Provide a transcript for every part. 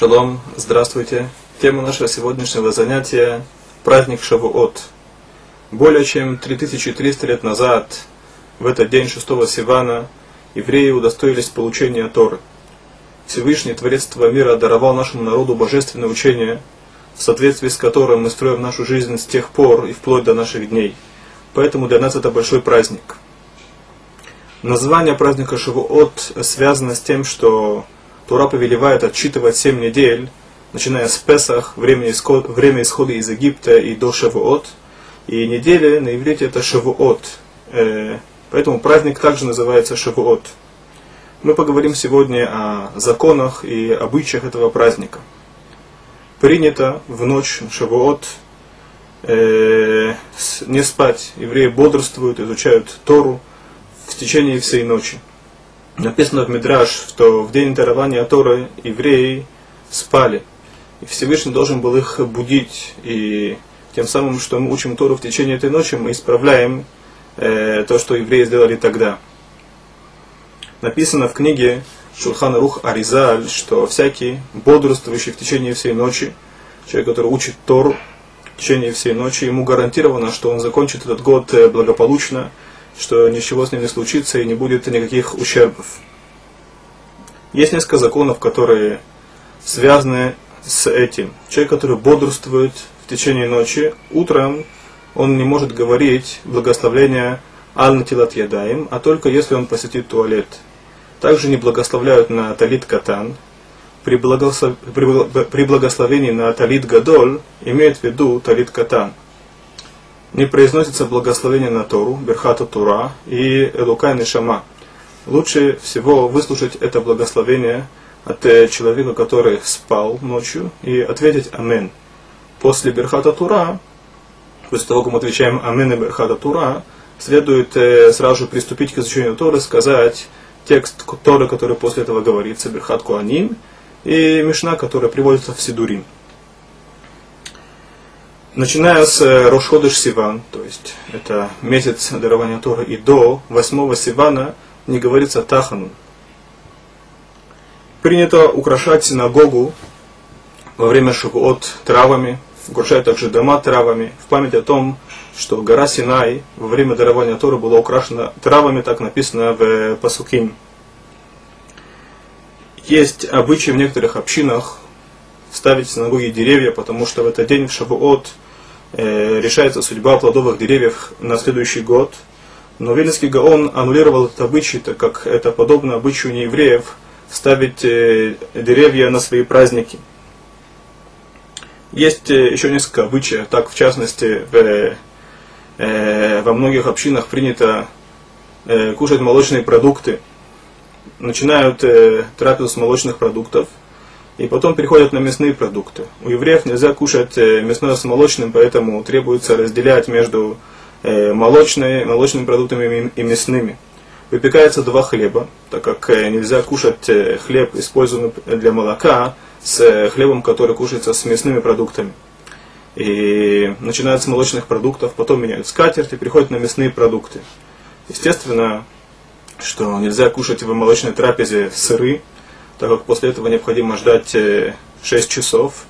Шалом, здравствуйте. Тема нашего сегодняшнего занятия – праздник Шавуот. Более чем 3300 лет назад, в этот день 6 Сивана, евреи удостоились получения Торы. Всевышний Творец этого мира даровал нашему народу божественное учение, в соответствии с которым мы строим нашу жизнь с тех пор и вплоть до наших дней. Поэтому для нас это большой праздник. Название праздника Шавуот связано с тем, что Тура повелевает отчитывать семь недель, начиная с Песах, время, исход, время исхода из Египта и до Шавуот. И недели на иврите это Шавуот. Э, поэтому праздник также называется Шавуот. Мы поговорим сегодня о законах и обычаях этого праздника. Принято в ночь Шавуот э, не спать. Евреи бодрствуют, изучают Тору в течение всей ночи написано в Мидраш, что в день дарования Торы евреи спали. И Всевышний должен был их будить. И тем самым, что мы учим Тору в течение этой ночи, мы исправляем э, то, что евреи сделали тогда. Написано в книге Шурхан Рух Аризаль, что всякий бодрствующий в течение всей ночи, человек, который учит Тору в течение всей ночи, ему гарантировано, что он закончит этот год э, благополучно, что ничего с ним не случится и не будет никаких ущербов. Есть несколько законов, которые связаны с этим. Человек, который бодрствует в течение ночи, утром он не может говорить благословление Аль Тилат Ядаем, а только если он посетит туалет. Также не благословляют на Талит Катан. При, благослов... при благословении на Талит Гадоль имеет в виду Талит Катан не произносится благословение на Тору, Берхата Тура и Элукай Нишама. Лучше всего выслушать это благословение от э, человека, который спал ночью, и ответить Амен. После Берхата Тура, после того, как мы отвечаем Амен и Берхата Тура, следует э, сразу же приступить к изучению Торы, сказать текст Торы, который после этого говорится, Берхат Куаним, и Мишна, которая приводится в Сидурин. Начиная с э, Рошходыш Сиван, то есть это месяц дарования Торы, и до 8 Сивана не говорится Тахану. Принято украшать синагогу во время Шавуот травами, украшать также дома травами, в память о том, что гора Синай во время дарования Торы была украшена травами, так написано в Пасуким. Есть обычаи в некоторых общинах ставить в синагоге деревья, потому что в этот день в Шавуот э, решается судьба плодовых деревьев на следующий год. Но Вильнинский Гаон аннулировал этот обычай, так как это подобно обычаю неевреев ставить э, деревья на свои праздники. Есть э, еще несколько обычаев, так в частности в, э, во многих общинах принято э, кушать молочные продукты. Начинают э, трапезу с молочных продуктов – и потом переходят на мясные продукты. У евреев нельзя кушать э, мясное с молочным, поэтому требуется разделять между э, молочными, молочными продуктами и мясными. Выпекается два хлеба, так как э, нельзя кушать хлеб, используемый для молока, с хлебом, который кушается с мясными продуктами. И начинают с молочных продуктов, потом меняют скатерть и переходят на мясные продукты. Естественно, что нельзя кушать в молочной трапезе сыры, так как после этого необходимо ждать 6 э, часов.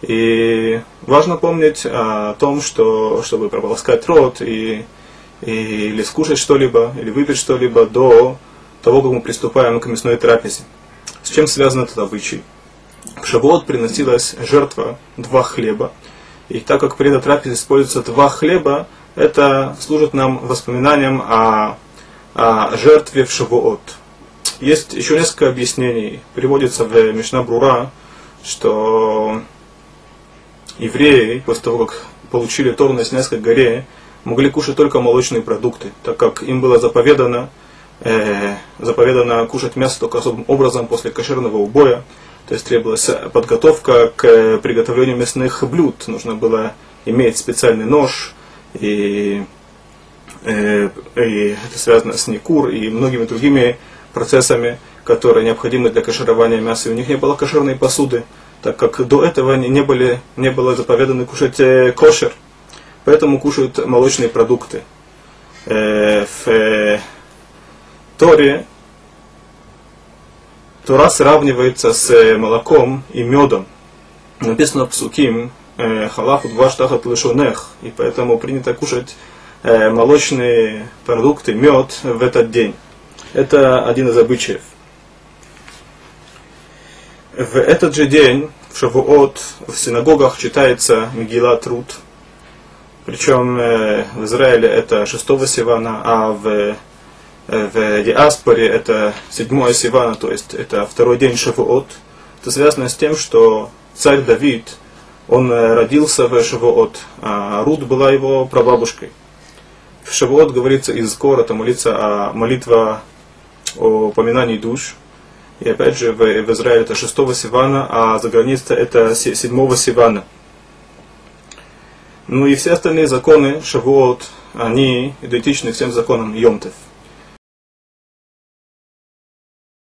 И важно помнить о том, что чтобы прополоскать рот и, и, или скушать что-либо, или выпить что-либо до того, как мы приступаем к мясной трапезе. С чем связан этот обычай? В Шавуот приносилась жертва два хлеба. И так как при этой трапезе используются два хлеба, это служит нам воспоминанием о, о жертве в Шавуот. Есть еще несколько объяснений. Приводится в Мишна Брура, что евреи, после того, как получили Тору на Синайской горе, могли кушать только молочные продукты, так как им было заповедано, э, заповедано кушать мясо только особым образом после кошерного убоя. То есть требовалась подготовка к приготовлению мясных блюд. Нужно было иметь специальный нож, и, э, и это связано с Никур и многими другими процессами, которые необходимы для каширования мяса. У них не было кошерной посуды, так как до этого они не, были, не было заповедано кушать э, кошер. Поэтому кушают молочные продукты. Э, в э, Торе Тора сравнивается с молоком и медом. Написано в Псуким, халаху два штахат лешонех, и поэтому принято кушать молочные продукты, мед в этот день. Это один из обычаев. В этот же день, в Шавуот, в синагогах читается Мегила Труд. Причем э, в Израиле это 6 Сивана, а в, э, в диаспоре это 7 Сивана, то есть это второй день Шавуот. Это связано с тем, что царь Давид, он э, родился в Шавуот, а Руд была его прабабушкой. В Шавуот говорится из Кора, там молится о молитва о упоминании душ. И опять же, в, в Израиле это 6 Сивана, а за границей это 7 Сивана. Ну и все остальные законы Шавуот, они идентичны всем законам Йомтев.